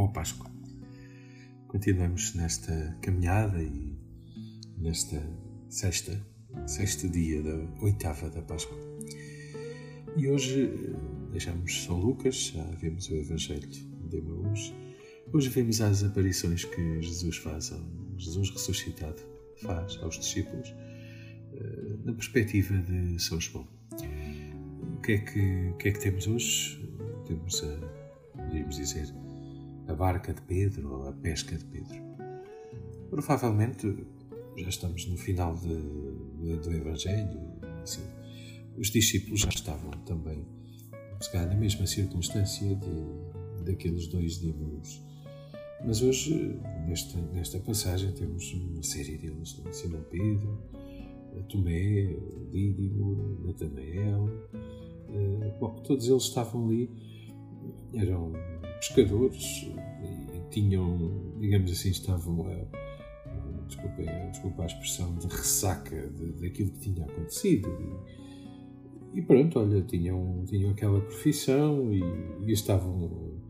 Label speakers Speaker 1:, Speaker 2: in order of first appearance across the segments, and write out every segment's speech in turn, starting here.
Speaker 1: Boa Páscoa. Continuamos nesta caminhada e nesta sexta, sexto dia da oitava da Páscoa. E hoje eh, deixamos São Lucas, já vemos o Evangelho de Emaús. Hoje vemos as aparições que Jesus faz, Jesus ressuscitado faz aos discípulos, eh, na perspectiva de São João. O que é que, que, é que temos hoje? Temos a, podríamos dizer, a barca de Pedro ou a pesca de Pedro. Provavelmente já estamos no final de, de, do Evangelho. Assim, os discípulos já estavam também, se calhar, na mesma circunstância de, daqueles dois dímulos. Mas hoje, nesta, nesta passagem, temos uma série deles: né? Simão Pedro, Tomé, Dídimo, Natanael. Eh, bom, todos eles estavam ali, eram pescadores e tinham, digamos assim, estavam a, desculpa, desculpa a expressão, de ressaca daquilo que tinha acontecido. E, e, pronto, olha, tinham, tinham aquela profissão e, e estavam,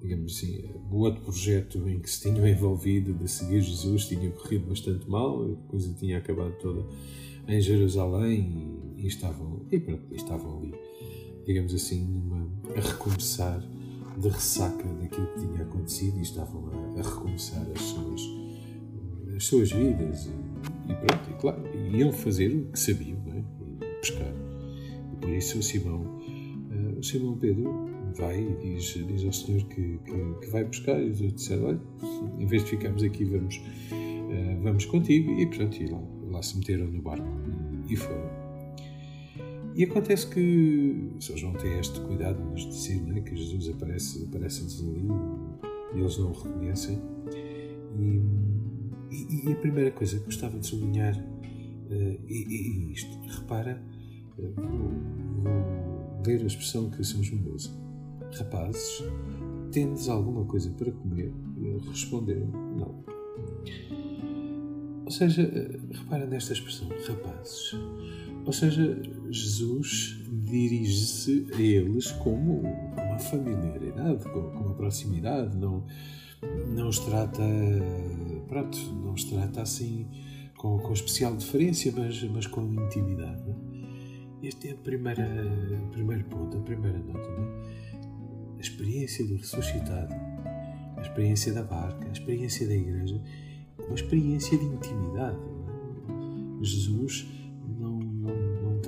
Speaker 1: digamos assim, o outro projeto em que se tinham envolvido de seguir Jesus tinha corrido bastante mal, a coisa tinha acabado toda em Jerusalém e, e estavam, e pronto, estavam ali, digamos assim, numa, a recomeçar de ressaca daquilo que tinha acontecido e estavam a, a recomeçar as suas, as suas vidas. E, e pronto, e claro, iam fazer o que sabiam, não é? E pescar. E por isso o Simão, uh, o Simão Pedro vai e diz, diz ao Senhor que, que, que vai pescar. E os outros disseram: Olha, em vez de ficarmos aqui, vamos, uh, vamos contigo. E pronto, e lá, lá se meteram no barco e foram. E acontece que São João tem este cuidado de nos dizer né, que Jesus aparece, aparece-lhes ali e eles não o reconhecem. E, e, e, a primeira coisa que gostava de sublinhar é, isto. Repara, uh, vou, ler a expressão que São João usa. Rapazes, tendes alguma coisa para comer? Eles responderam, não. Ou seja, uh, repara nesta expressão, rapazes. Ou seja, Jesus dirige-se a eles como uma familiaridade, com uma proximidade, não, não os trata, pronto, não os trata assim com, com especial deferência, mas, mas com intimidade. Este é a primeira, o primeiro ponto, a primeira nota. É? A experiência do ressuscitado, a experiência da barca, a experiência da igreja, uma experiência de intimidade. É? Jesus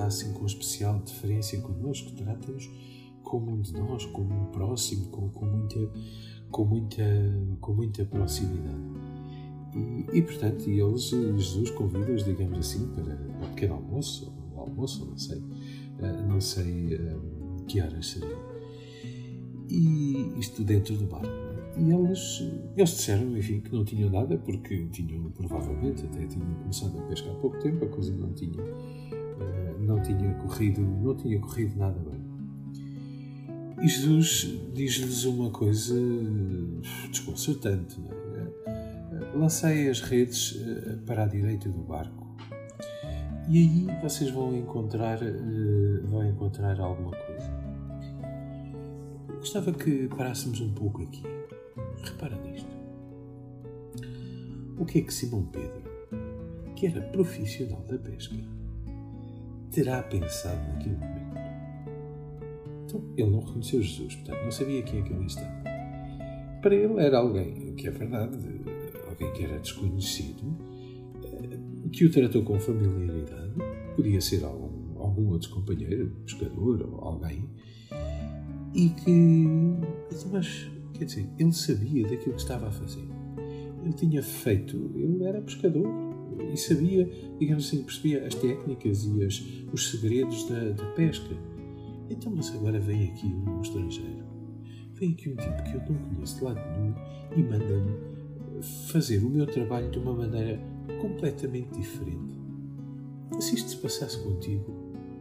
Speaker 1: assim com especial deferência connosco, trata-nos como um de nós, como um próximo, com, com, muita, com, muita, com muita proximidade. E, e portanto, eles, Jesus convida-os, digamos assim, para o pequeno almoço, ou almoço, não sei, eh, não sei eh, que horas seriam. E isto dentro do barco. É? E eles, eles disseram, enfim, que não tinham nada, porque tinham, provavelmente, até tinham começado a pescar há pouco tempo, a coisa não tinha não tinha corrido, não tinha corrido nada bem. E Jesus diz-lhes uma coisa desconcertante. É? Lancei as redes eh, para a direita do barco e aí vocês vão encontrar, eh, vão encontrar alguma coisa. Gostava que parássemos um pouco aqui. Repara nisto. O que é que Simão Pedro, que era profissional da pesca, terá pensado naquele momento? Então, ele não reconheceu Jesus, portanto, não sabia quem é que ele estava. Para ele era alguém, que é verdade, alguém que era desconhecido, eh, que o tratou com familiaridade, podia ser algum, algum outro companheiro, pescador ou alguém, e que. Mas, quer dizer, ele sabia daquilo que estava a fazer. Ele tinha feito, ele era pescador, e sabia, digamos assim, percebia as técnicas e as, os segredos da, da, pesca. Então, mas agora vem aqui um estrangeiro, vem aqui um tipo que eu não conheço de lado nenhum e manda-me fazer o meu trabalho de uma maneira completamente diferente. Se isto se passasse contigo,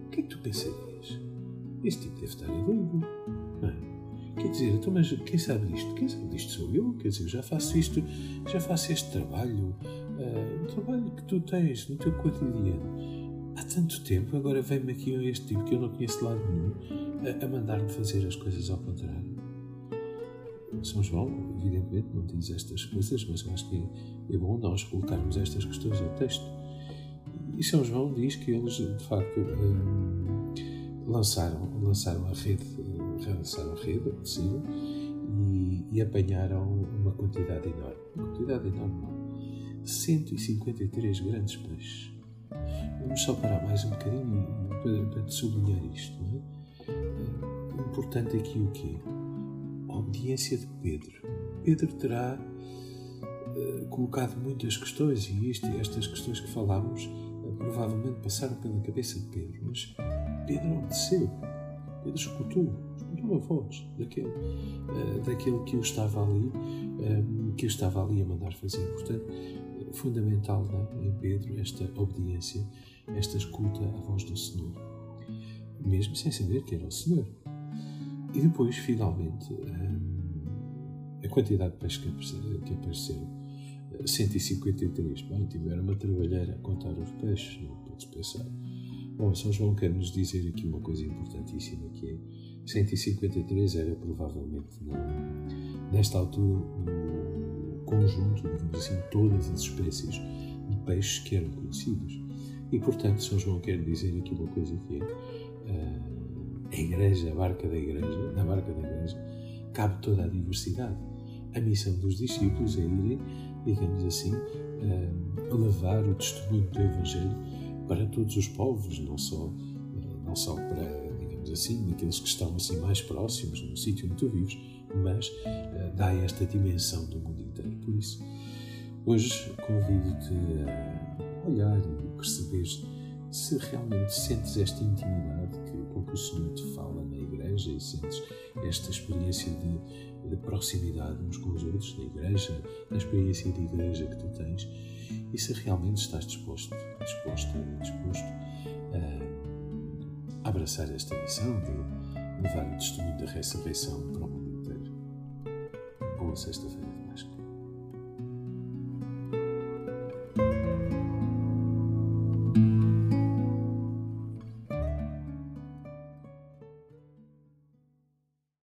Speaker 1: o que é que tu pensarias? Este tipo deve estar doido. É? Quer dizer, então, mas quem sabe disto? Quem sabe disto sou eu. Quer dizer, já faço isto, já faço este trabalho, uh, o trabalho que tu tens no teu cotidiano. Há tanto tempo, agora vem-me aqui este tipo que eu não conheço de lado nenhum a, a mandar-me fazer as coisas ao contrário. São João, evidentemente, não diz estas coisas, mas eu acho que é, é bom nós colocarmos estas questões ao texto. E São João diz que eles, de facto, um, lançaram, lançaram a rede, lançaram a rede, sim, e, e apanharam uma quantidade enorme. Uma quantidade enorme, 153 grandes peixes. Vamos só parar mais um bocadinho para, para sublinhar isto. Não é? Importante aqui o quê? A obediência de Pedro. Pedro terá uh, colocado muitas questões e isto, estas questões que falámos uh, provavelmente passaram pela cabeça de Pedro, mas Pedro obedeceu. Pedro escutou, escutou a voz daquele, uh, daquele que o estava ali, que o estava ali a mandar fazer. Portanto, fundamental né, em Pedro esta obediência, esta escuta à voz do Senhor, mesmo sem saber que era o Senhor. E depois, finalmente, hum, a quantidade de peixes que apareceram, 153. Bem, tiveram uma trabalheira a contar os peixes, não podes pensar. Bom, São João quer nos dizer aqui uma coisa importantíssima, que é 153 era provavelmente, não, nesta altura, conjunto, digamos assim, todas as espécies de peixes que eram conhecidos. E, portanto, São João quer dizer aqui uma coisa que é uh, a igreja, a barca da igreja, na barca da igreja, cabe toda a diversidade. A missão dos discípulos é irem, digamos assim, uh, levar o testemunho do Evangelho para todos os povos, não só, uh, não só para, digamos assim, aqueles que estão assim mais próximos, no sítio onde tu vives, mas dá esta dimensão do mundo inteiro. Por isso, hoje convido-te a olhar e perceber se realmente sentes esta intimidade que, com que o Senhor te fala na igreja e sentes esta experiência de, de proximidade uns com os outros na igreja, a experiência de igreja que tu tens e se realmente estás disposto, disposto, disposto a abraçar esta missão de levar o testemunho da ressurreição para o mundo inteiro. Boa sexta-feira.